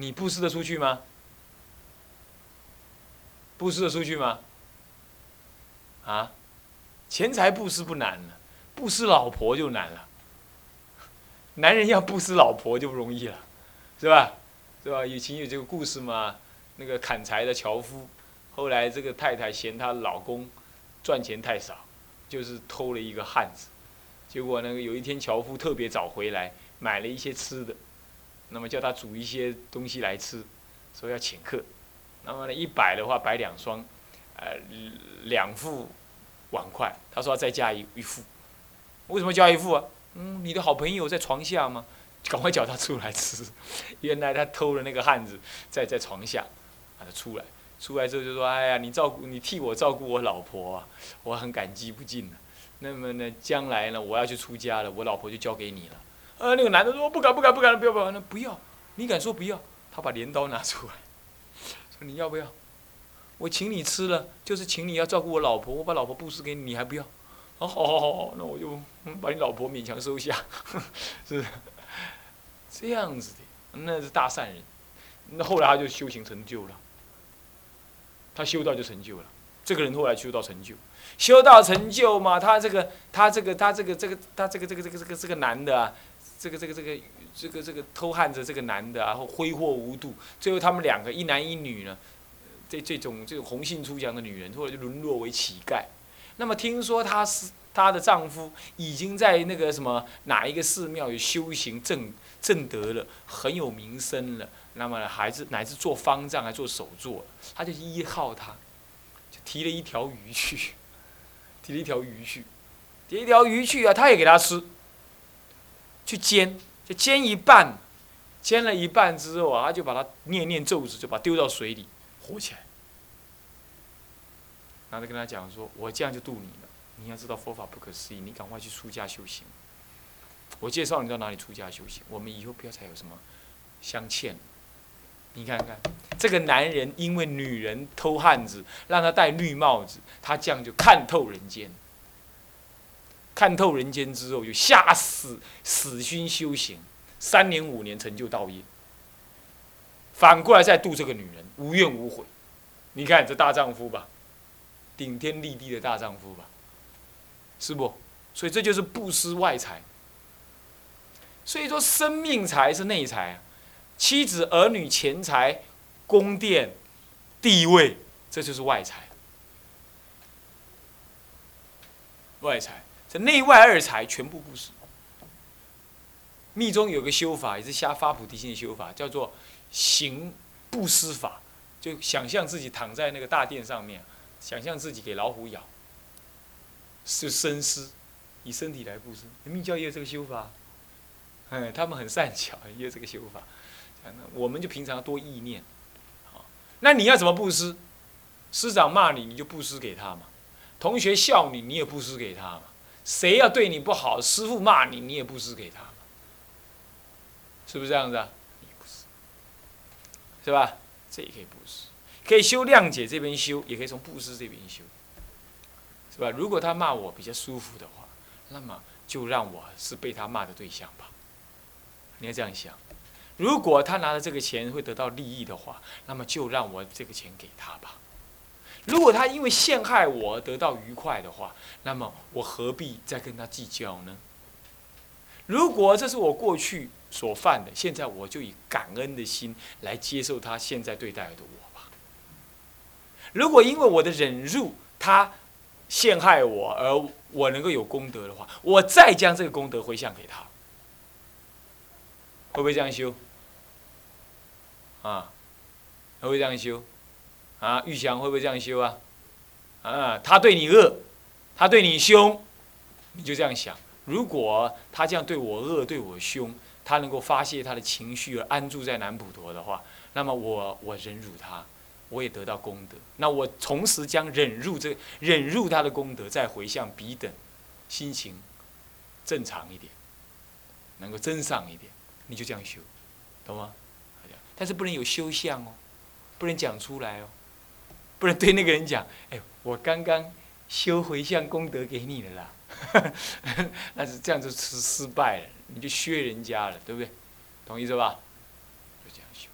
你布施的出去吗？布施的出去吗？啊，钱财布施不难了，布施老婆就难了。男人要布施老婆就不容易了，是吧？是吧？以前有这个故事嘛，那个砍柴的樵夫，后来这个太太嫌她老公赚钱太少，就是偷了一个汉子，结果那个有一天樵夫特别早回来，买了一些吃的，那么叫他煮一些东西来吃，说要请客，那么呢一摆的话摆两双，呃两副碗筷，他说要再加一一副，为什么加一副啊？嗯，你的好朋友在床下吗？赶快叫他出来吃。原来他偷了那个汉子，在在床下，把他出来。出来之后就说：“哎呀，你照顾你替我照顾我老婆啊，我很感激不尽的。那么呢，将来呢，我要去出家了，我老婆就交给你了。”呃，那个男的说：“不敢，不敢，不敢，不要，不要，那不要。你敢说不要？”他把镰刀拿出来，说：“你要不要？我请你吃了，就是请你要照顾我老婆，我把老婆布施给你，你还不要？”哦，好好好，那我就把你老婆勉强收下，是。这样子的，那是大善人。那后来他就修行成就了，他修道就成就了。这个人后来修道成就，修道成就嘛，他这个他这个他这个这个他这个这个这个这个这个男的啊，这个这个这个这个这个偷汉子这个男的啊，挥霍无度，最后他们两个一男一女呢，这这种这种红杏出墙的女人，后来就沦落为乞丐。那么听说她是她的丈夫已经在那个什么哪一个寺庙有修行正。正得了，很有名声了。那么孩子乃至做方丈，还做手作，他就依靠他，就提了一条鱼去，提了一条鱼去，提一条鱼去啊，他也给他吃，去煎，就煎一半，煎了一半之后啊，他就把它念念咒子，就把丢到水里，活起来。然后就跟他讲说：“我这样就渡你了，你要知道佛法不可思议，你赶快去出家修行。”我介绍你到哪里出家修行，我们以后不要再有什么相欠。你看看，这个男人因为女人偷汉子，让他戴绿帽子，他这样就看透人间。看透人间之后，就下死死心修行，三年五年成就道业。反过来再度这个女人，无怨无悔。你看这大丈夫吧，顶天立地的大丈夫吧，是不？所以这就是不施外财。所以说，生命财是内财啊，妻子、儿女、钱财、宫殿、地位，这就是外财。外财，这内外二财全部布施。密宗有个修法，也是瞎发菩提心的修法，叫做行布施法，就想象自己躺在那个大殿上面，想象自己给老虎咬，是深思，以身体来布施。密教也有这个修法。嗯，他们很善巧，也有这个修法。我们就平常多意念，好。那你要怎么布施？师长骂你，你就布施给他嘛；同学笑你，你也布施给他嘛。谁要对你不好，师傅骂你，你也布施给他。是不是这样子啊？是，是吧？这也可以布施，可以修谅解这边修，也可以从布施这边修，是吧？如果他骂我比较舒服的话，那么就让我是被他骂的对象吧。你要这样想，如果他拿了这个钱会得到利益的话，那么就让我这个钱给他吧。如果他因为陷害我而得到愉快的话，那么我何必再跟他计较呢？如果这是我过去所犯的，现在我就以感恩的心来接受他现在对待的我吧。如果因为我的忍辱，他陷害我而我能够有功德的话，我再将这个功德回向给他。会不会这样修？啊，会不会这样修？啊，玉祥会不会这样修啊？啊，他对你恶，他对你凶，你就这样想：如果他这样对我恶、对我凶，他能够发泄他的情绪而安住在南普陀的话，那么我我忍辱他，我也得到功德。那我同时将忍辱这忍辱他的功德再回向彼等，心情正常一点，能够增上一点。你就这样修，懂吗？但是不能有修相哦，不能讲出来哦，不能对那个人讲：“哎，我刚刚修回向功德给你了啦。”那是这样就是失败了，你就削人家了，对不对？同意是吧？就这样修，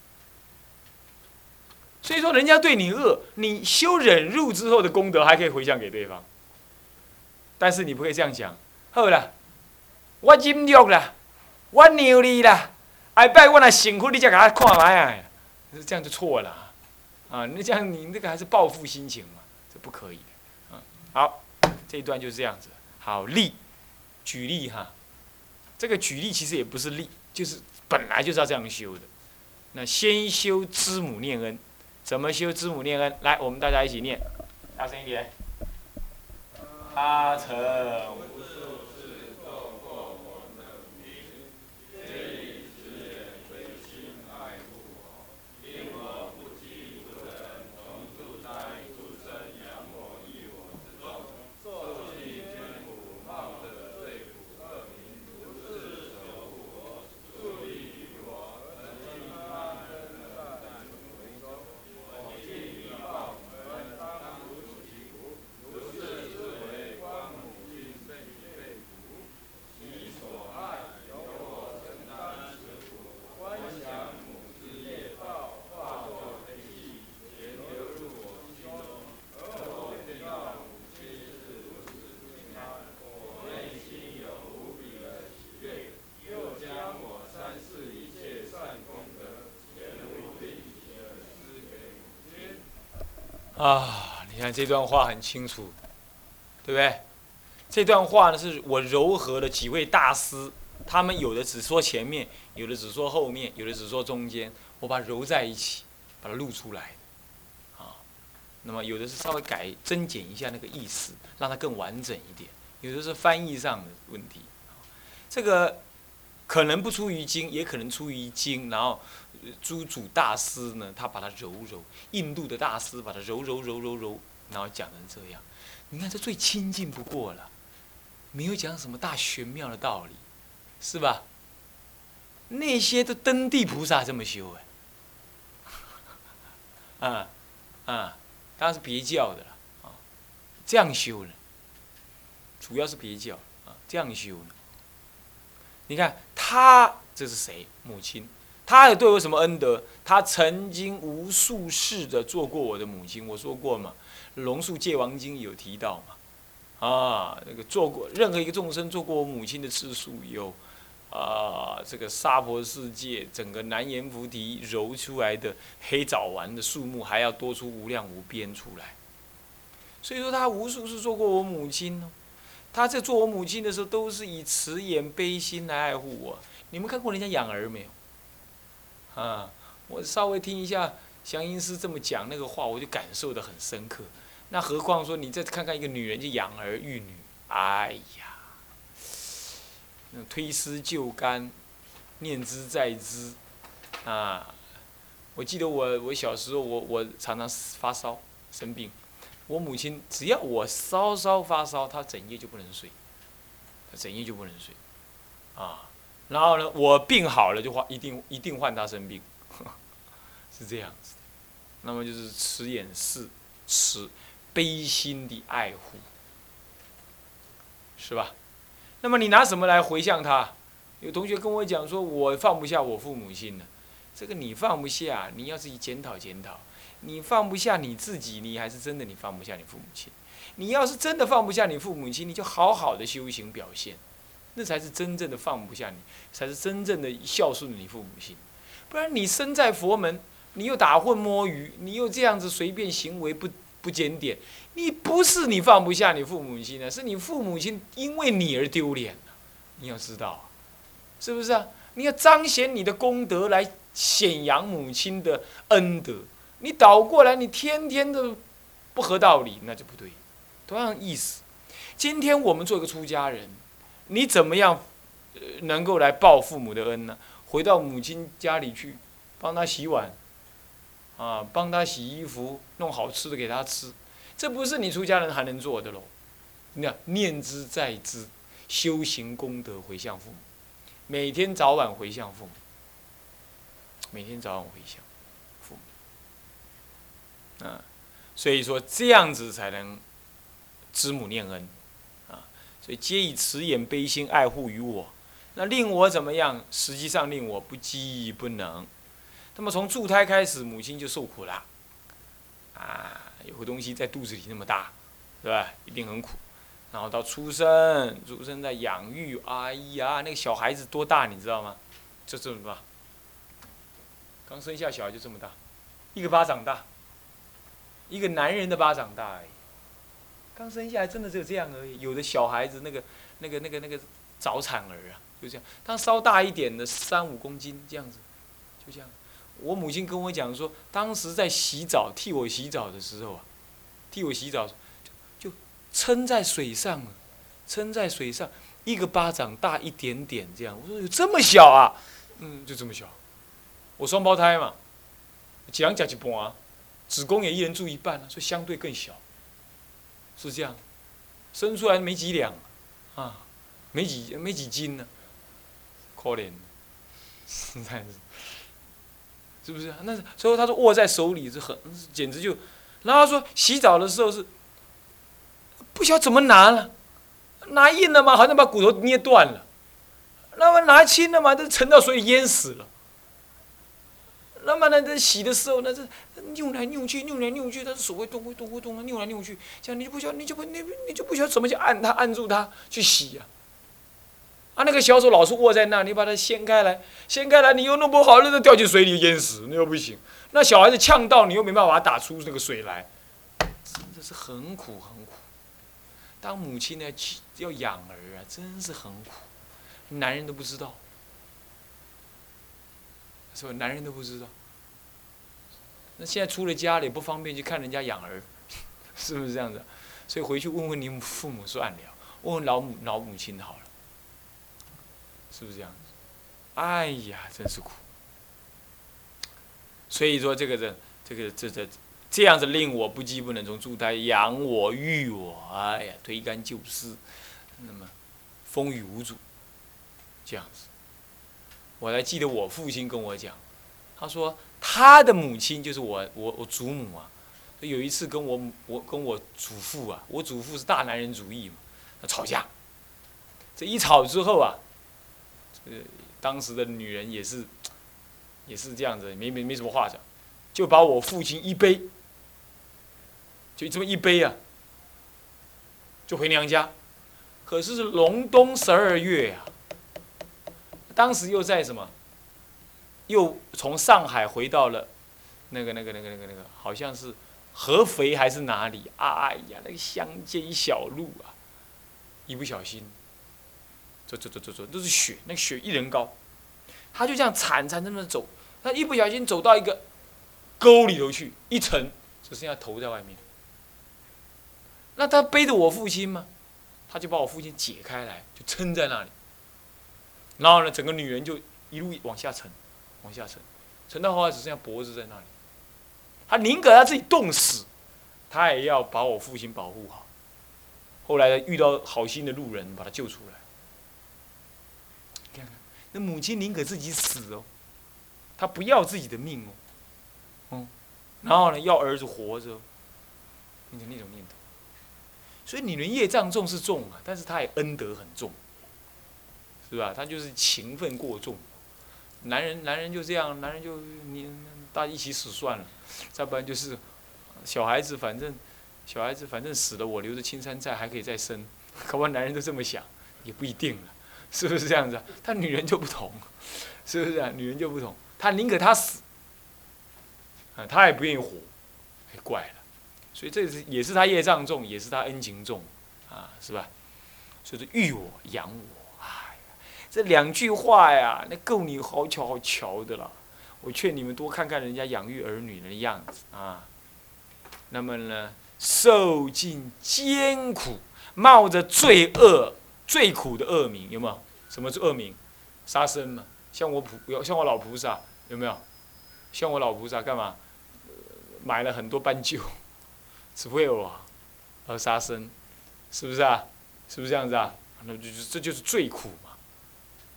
所以说，人家对你恶，你修忍辱之后的功德还可以回向给对方。但是你不可以这样讲，好了，我忍辱了，我让你了，下摆我那幸福，你才给他看来啊！这样就错了啊！那这样，你那个还是报复心情嘛？这不可以的。好，这一段就是这样子。好例，举例哈。这个举例其实也不是例，就是本来就是要这样修的。那先修知母念恩。怎么修知母念恩？来，我们大家一起念，大声一点。阿成。啊，你看这段话很清楚，对不对？这段话呢，是我糅合了几位大师，他们有的只说前面，有的只说后面，有的只说中间，我把它揉在一起，把它录出来。啊，那么有的是稍微改增减一下那个意思，让它更完整一点；有的是翻译上的问题。这个可能不出于经，也可能出于经，然后。诸祖大师呢，他把它揉揉；印度的大师把它揉揉揉揉揉，然后讲成这样。你看，这最亲近不过了，没有讲什么大玄妙的道理，是吧？那些都登地菩萨这么修哎，啊啊，当然是别教的了啊，这样修呢，主要是别教啊，这样修呢。你看他这是谁？母亲。他有对我什么恩德？他曾经无数世的做过我的母亲，我说过嘛，《龙树戒王经》有提到嘛，啊，那个做过任何一个众生做过我母亲的次数有，啊，这个娑婆世界整个南阎浮提揉出来的黑枣丸的数目还要多出无量无边出来，所以说他无数次做过我母亲哦，他在做我母亲的时候都是以慈眼悲心来爱护我。你们看过人家养儿没有？啊，我稍微听一下祥音师这么讲那个话，我就感受的很深刻。那何况说你再看看一个女人就养儿育女，哎呀，那推丝就干，念之在兹，啊，我记得我我小时候我我常常发烧生病，我母亲只要我稍稍发烧，她整夜就不能睡，她整夜就不能睡，啊。然后呢，我病好了就换，一定一定换她生病，是这样子。那么就是慈眼视，慈悲心的爱护，是吧？那么你拿什么来回向他？有同学跟我讲说，我放不下我父母亲了。这个你放不下，你要自己检讨检讨。你放不下你自己，你还是真的你放不下你父母亲。你要是真的放不下你父母亲，你就好好的修行表现。那才是真正的放不下你，才是真正的孝顺你父母亲。不然你身在佛门，你又打混摸鱼，你又这样子随便行为不不检点，你不是你放不下你父母亲呢，是你父母亲因为你而丢脸你要知道，是不是啊？你要彰显你的功德来显扬母亲的恩德。你倒过来，你天天的不合道理，那就不对。同样意思，今天我们做一个出家人。你怎么样，能够来报父母的恩呢？回到母亲家里去，帮她洗碗，啊，帮她洗衣服，弄好吃的给她吃，这不是你出家人还能做的喽？那念之在之，修行功德回向父母，每天早晚回向父母，每天早晚回想父母，啊，所以说这样子才能知母念恩。啊所以皆以慈眼悲心爱护于我，那令我怎么样？实际上令我不饥不能。那么从助胎开始，母亲就受苦了，啊，有个东西在肚子里那么大，是吧？一定很苦。然后到出生，出生在养育，哎呀，那个小孩子多大你知道吗？就这么大，刚生下小孩就这么大，一个巴掌大，一个男人的巴掌大而已。刚生下来真的只有这样而已。有的小孩子那个、那个、那个、那个早产儿啊，就这样。他稍大一点的三五公斤这样子，就这样。我母亲跟我讲说，当时在洗澡替我洗澡的时候啊，替我洗澡就就撑在水上了，撑在水上，一个巴掌大一点点这样。我说有这么小啊？嗯，就这么小。我双胞胎嘛，几两加一半啊，子宫也一人住一半啊，所以相对更小。是这样，生出来没几两，啊，没几没几斤呢，可怜，实在是，是不是？那所以他说握在手里是很，简直就，然后说洗澡的时候是，不晓得怎么拿了，拿硬了嘛，好像把骨头捏断了，那么拿轻了嘛，就沉到水里淹死了。那么呢，在洗的时候，那是扭来扭去，扭来扭去，它是手会动，会动，会动，扭来扭去，这样你就不晓得，你就不，你你就不晓得怎么去按它，按住它去洗呀。啊，那个小手老是握在那，你把它掀开来，掀开来，你又弄不好，那就掉进水里淹死，那又不行。那小孩子呛到，你又没办法打出那个水来，真的是很苦很苦。当母亲呢，要养儿啊，真是很苦，男人都不知道。是吧？男人都不知道。那现在出了家里不方便去看人家养儿，是不是这样子？所以回去问问你父母算了，问问老母老母亲好了，是不是这样子？哎呀，真是苦。所以说这个人，这个这这这样子令我不饥不能从，助他养我育我，哎呀，推干就湿，那么风雨无阻，这样子。我还记得我父亲跟我讲，他说他的母亲就是我我我祖母啊，有一次跟我我跟我祖父啊，我祖父是大男人主义嘛，吵架，这一吵之后啊，这当时的女人也是也是这样子，没没没什么话讲，就把我父亲一背，就这么一背啊，就回娘家，可是是隆冬十二月呀。当时又在什么？又从上海回到了那个、那个、那个、那个、那个，好像是合肥还是哪里？哎呀，那个乡间小路啊，一不小心，走走走走走，都是雪，那雪一人高，他就这样惨惨的么走，他一不小心走到一个沟里头去，一沉，只剩下头在外面。那他背着我父亲吗？他就把我父亲解开来，就撑在那里。然后呢，整个女人就一路往下沉，往下沉，沉到后来只剩下脖子在那里。他宁可他自己冻死，他也要把我父亲保护好。后来遇到好心的路人，把他救出来。看看，那母亲宁可自己死哦，她不要自己的命哦，嗯，然后呢，要儿子活着，你的那种念头。所以女人业障重是重啊，但是她也恩德很重。是吧？他就是情分过重，男人男人就这样，男人就你大家一起死算了，再不然就是小孩子，反正小孩子反正死了，我留着青山在，还可以再生。可能男人都这么想，也不一定了，是不是这样子？但女人就不同，是不是啊？女人就不同，她宁可他死，啊，她也不愿意活，怪了。所以这是也是他业障重，也是他恩情重，啊，是吧？所以说育我养我。这两句话呀，那够你好巧好巧的了。我劝你们多看看人家养育儿女的样子啊。那么呢，受尽艰苦，冒着罪恶、最苦的恶名，有没有？什么是恶名？杀生嘛。像我菩，像我老菩萨，有没有？像我老菩萨干嘛？买了很多斑鸠，只为我而杀生，是不是啊？是不是这样子啊？那就是这就是最苦。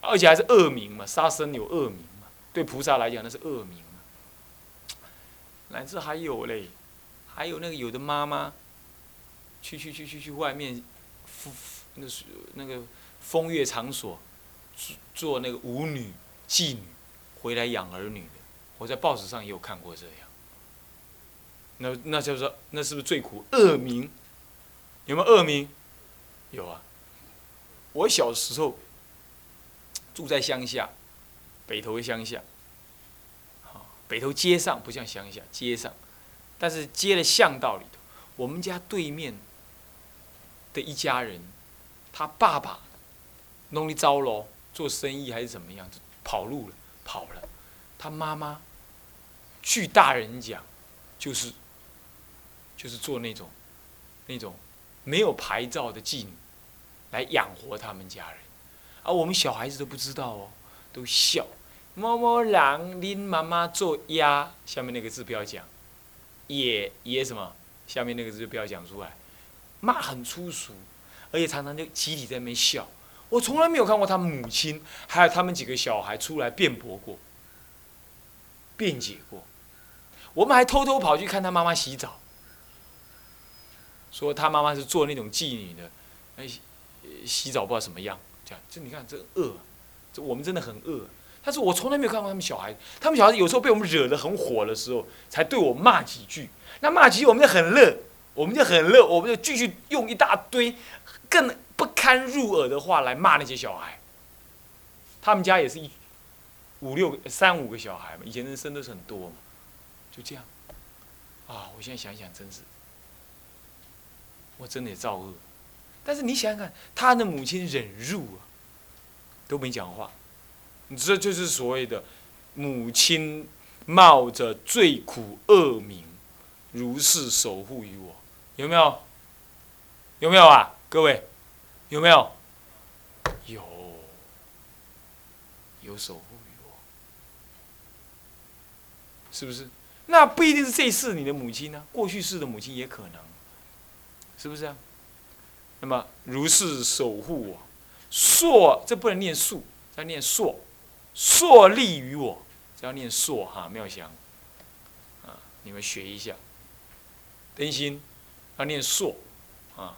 而且还是恶名嘛，杀生有恶名嘛，对菩萨来讲那是恶名嘛。乃至还有嘞，还有那个有的妈妈，去去去去去外面，那是那个风月场所，做做那个舞女妓女，回来养儿女的，我在报纸上也有看过这样。那那叫做那是不是最苦？恶名，有没有恶名？有啊。我小时候住在乡下，北头乡下，北头街上不像乡下街上，但是街的巷道里头，我们家对面的一家人，他爸爸弄一糟了，做生意还是怎么样，跑路了，跑了。他妈妈，据大人讲，就是，就是做那种，那种没有牌照的妓女，来养活他们家人，而我们小孩子都不知道哦，都笑。某某狼拎妈妈做鸭，下面那个字不要讲，也也什么，下面那个字就不要讲出来，骂很粗俗，而且常常就集体在那边笑。我从来没有看过他母亲还有他们几个小孩出来辩驳过。辩解过，我们还偷偷跑去看他妈妈洗澡，说他妈妈是做那种妓女的，哎，洗澡不知道什么样，这样，这你看这恶，这我们真的很恶。但是我从来没有看过他们小孩，他们小孩有时候被我们惹得很火的时候，才对我骂几句。那骂几句我们就很乐，我们就很乐，我们就继续用一大堆更不堪入耳的话来骂那些小孩。他们家也是一。五六、三五个小孩嘛，以前人生都是很多嘛，就这样，啊！我现在想想，真是，我真的也造恶。但是你想想看，他的母亲忍辱啊，都没讲话，你这就是所谓的母亲冒着最苦恶名，如是守护于我，有没有？有没有啊？各位，有没有？有，有守护于我。是不是？那不一定是这世你的母亲呢，过去世的母亲也可能，是不是啊？那么如是守护我，硕这不能念树，要念硕，硕立于我，这要念硕哈，妙祥，啊，你们学一下，灯芯要念硕，啊，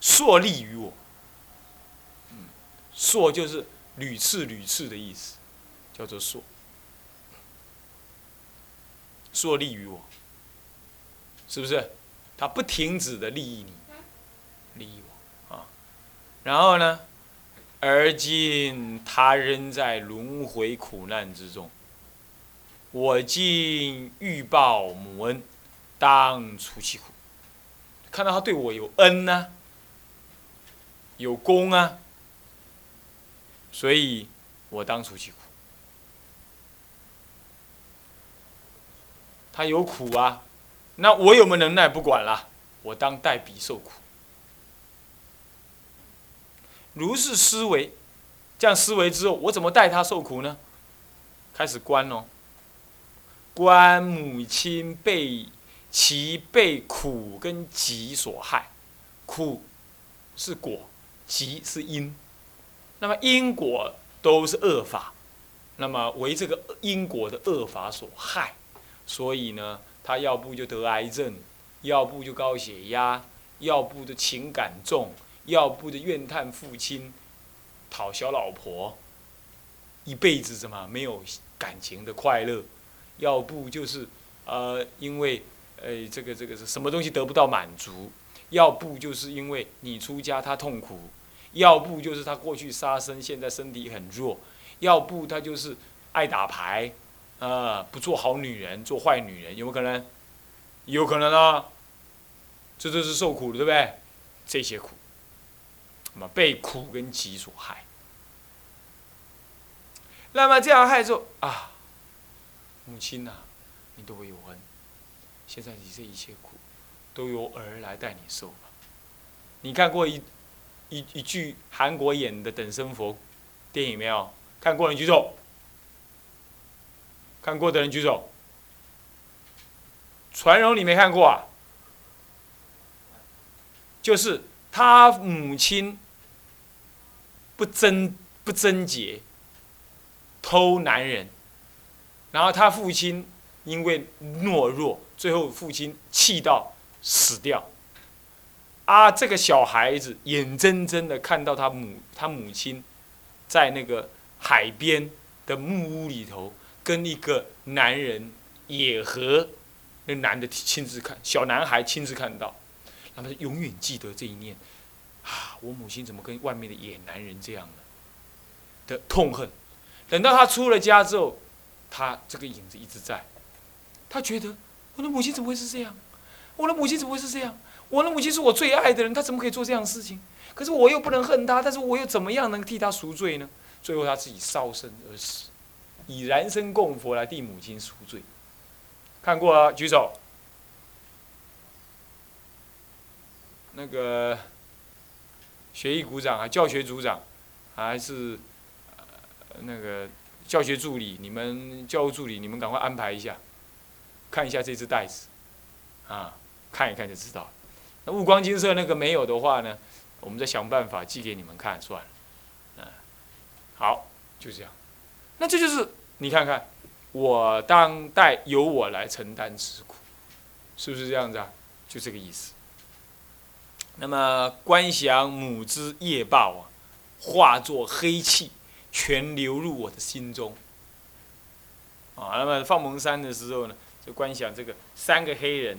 硕立于我，嗯，硕就是屡次屡次的意思，叫做硕。说利于我，是不是？他不停止的利益你，利益我啊。然后呢，而今他仍在轮回苦难之中。我今欲报母恩，当除其苦。看到他对我有恩呢，有功啊，所以我当除其苦。他有苦啊，那我有没有能耐不管了，我当代笔受苦。如是思维，这样思维之后，我怎么代他受苦呢？开始观哦，观母亲被其被苦跟疾所害，苦是果，疾是因，那么因果都是恶法，那么为这个因果的恶法所害。所以呢，他要不就得癌症，要不就高血压，要不就情感重，要不就怨叹父亲，讨小老婆，一辈子怎么没有感情的快乐，要不就是呃因为呃这个这个是什么东西得不到满足，要不就是因为你出家他痛苦，要不就是他过去杀生现在身体很弱，要不他就是爱打牌。啊，不做好女人，做坏女人，有没有可能？有可能啊，这都是受苦的，对不对？这些苦，那么被苦跟疾所害。那么这样害之后啊，母亲呐，你对我有恩，现在你这一切苦，都由儿来带你受吧。你看过一一一句韩国演的《等身佛》电影没有？看过，你举手。看过的人举手。传荣，你没看过啊？就是他母亲不贞不贞洁，偷男人，然后他父亲因为懦弱，最后父亲气到死掉。啊，这个小孩子眼睁睁的看到他母他母亲在那个海边的木屋里头。跟一个男人野合，那男的亲自看，小男孩亲自看到，让他永远记得这一念，啊，我母亲怎么跟外面的野男人这样呢？的痛恨。等到他出了家之后，他这个影子一直在，他觉得我的母亲怎么会是这样？我的母亲怎么会是这样？我的母亲是我最爱的人，她怎么可以做这样的事情？可是我又不能恨她，但是我又怎么样能替她赎罪呢？最后他自己烧身而死，以燃身供佛来替母亲赎罪。看过了举手。那个学艺股长啊，教学组长，还是那个教学助理，你们教务助理，你们赶快安排一下，看一下这只袋子，啊，看一看就知道。那雾光金色那个没有的话呢，我们再想办法寄给你们看算了。嗯好，就这样。那这就是你看看，我当代由我来承担此苦，是不是这样子啊？就这个意思。那么观想母之业报啊，化作黑气，全流入我的心中。啊，那么放蒙山的时候呢，就观想这个三个黑人，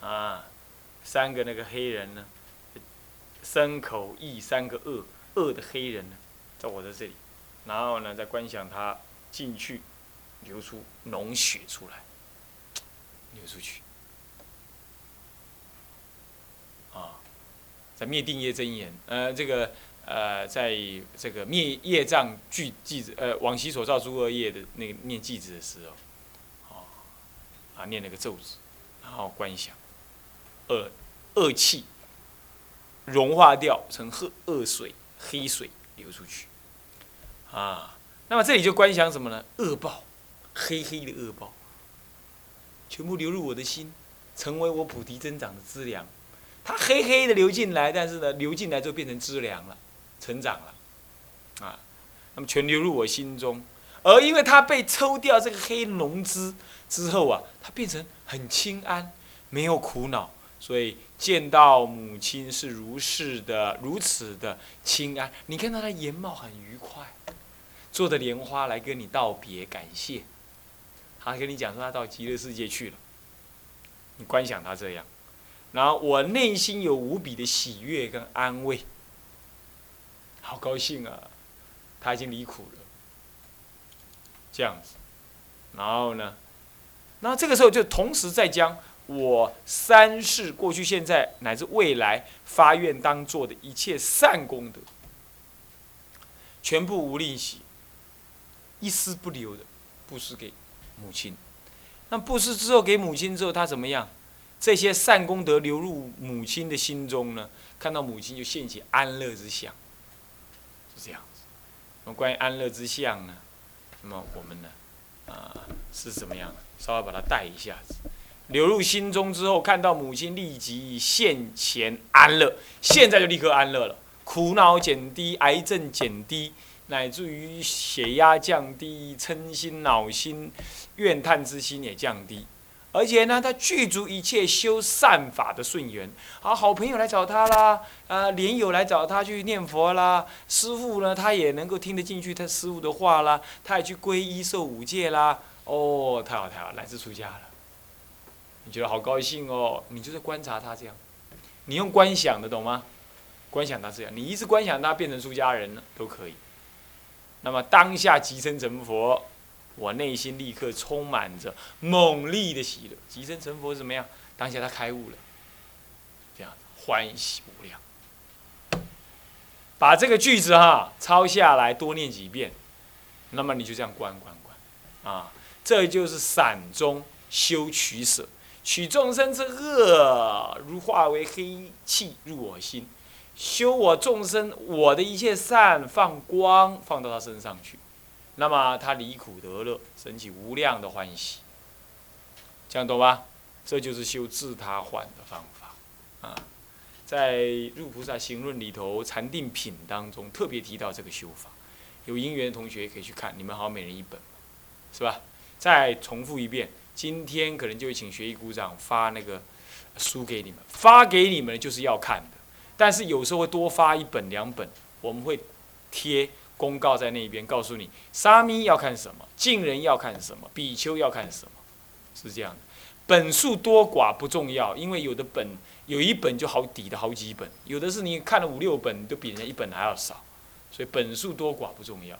啊，三个那个黑人呢，身口意三个恶恶的黑人呢，在我的这里。然后呢，再观想他进去，流出脓血出来，流出去。啊，在灭定业真言，呃，这个呃，在这个灭业障具记子，呃，往昔所造诸恶业的那个念记子的时候，啊，啊，念那个咒子，然后观想，恶恶气融化掉成恶恶水、黑水流出去。啊，那么这里就观想什么呢？恶报，黑黑的恶报，全部流入我的心，成为我菩提增长的资粮。它黑黑的流进来，但是呢，流进来就变成资粮了，成长了，啊，那么全流入我心中。而因为它被抽掉这个黑浓汁之后啊，它变成很清安，没有苦恼，所以见到母亲是如是的，如此的清安。你看到他的颜貌很愉快。做的莲花来跟你道别，感谢，他跟你讲说他到极乐世界去了，你观想他这样，然后我内心有无比的喜悦跟安慰，好高兴啊，他已经离苦了，这样子，然后呢，那这个时候就同时在将我三世过去、现在乃至未来发愿当做的一切善功德，全部无吝惜。一丝不留的布施给母亲，那布施之后给母亲之后，他怎么样？这些善功德流入母亲的心中呢？看到母亲就现起安乐之相，是这样子。那么关于安乐之相呢？那么我们呢？啊，是怎么样？稍微把它带一下子，流入心中之后，看到母亲立即现前安乐，现在就立刻安乐了，苦恼减低，癌症减低。乃至于血压降低、嗔心、恼心、怨叹之心也降低，而且呢，他具足一切修善法的顺缘。啊，好朋友来找他啦，啊，莲友来找他去念佛啦，师傅呢，他也能够听得进去他师傅的话啦，他也去皈依受五戒啦。哦，太好太好，来自出家了，你觉得好高兴哦？你就在观察他这样，你用观想的懂吗？观想他这样，你一直观想他变成出家人了都可以。那么当下即生成佛，我内心立刻充满着猛烈的喜乐。即生成佛是怎么样？当下他开悟了，这样欢喜无量。把这个句子哈抄下来，多念几遍，那么你就这样观观观，啊，这就是散中修取舍，取众生之恶，如化为黑气入我心。修我众生，我的一切善放光放到他身上去，那么他离苦得乐，升起无量的欢喜。这样懂吧？这就是修自他换的方法啊！在《入菩萨行论》里头，《禅定品》当中特别提到这个修法。有因缘的同学可以去看，你们好，每人一本，是吧？再重复一遍，今天可能就会请学艺鼓掌发那个书给你们，发给你们就是要看的。但是有时候会多发一本两本，我们会贴公告在那边，告诉你沙弥要看什么，净人要看什么，比丘要看什么，是这样的。本数多寡不重要，因为有的本有一本就好抵的好几本，有的是你看了五六本都比人家一本还要少，所以本数多寡不重要，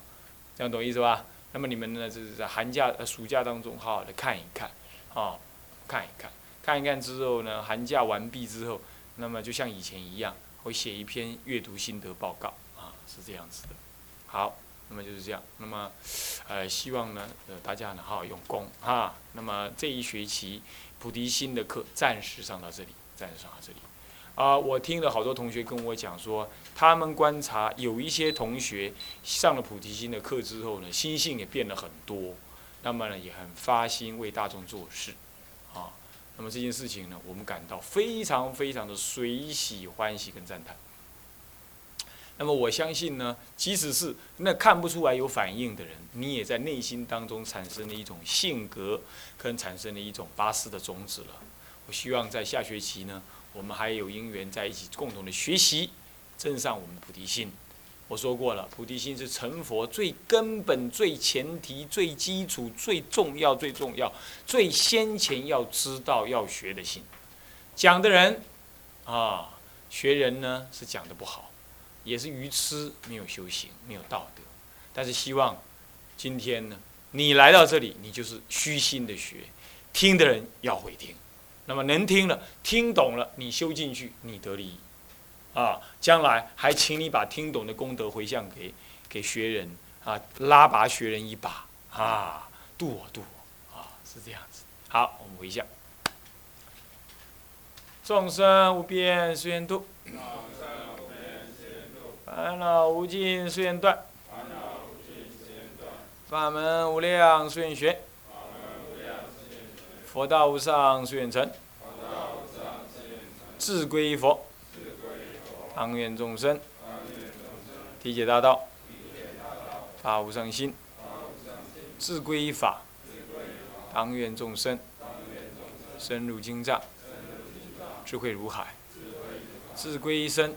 这样懂意思吧？那么你们呢，就是在寒假、呃暑假当中好好的看一看，啊，看一看，看一看之后呢，寒假完毕之后，那么就像以前一样，会写一篇阅读心得报告，啊，是这样子的。好，那么就是这样，那么，呃，希望呢，呃，大家呢好好用功哈。那么这一学期菩提心的课暂时上到这里，暂时上到这里。啊，我听了好多同学跟我讲说，他们观察有一些同学上了菩提心的课之后呢，心性也变了很多，那么呢也很发心为大众做事，啊，那么这件事情呢，我们感到非常非常的随喜欢喜跟赞叹。那么我相信呢，即使是那看不出来有反应的人，你也在内心当中产生了一种性格，跟产生了一种八思的种子了。我希望在下学期呢，我们还有因缘在一起共同的学习，增上我们的菩提心。我说过了，菩提心是成佛最根本、最前提、最基础、最重要、最重要、最先前要知道要学的心。讲的人啊，学人呢是讲的不好。也是愚痴，没有修行，没有道德。但是希望今天呢，你来到这里，你就是虚心的学，听的人要会听。那么能听了，听懂了，你修进去，你得利益。啊，将来还请你把听懂的功德回向给给学人啊，拉拔学人一把啊，度我度我啊，是这样子。好，我们回向。众生无边誓愿度。烦恼无尽，誓愿断；法门无量，誓愿学；佛道无上，誓愿成；智归佛，当愿众生。体解大道，发无上心；智归法，当愿众生。深入经藏，智慧如海；志归身。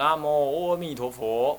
南无阿弥陀佛。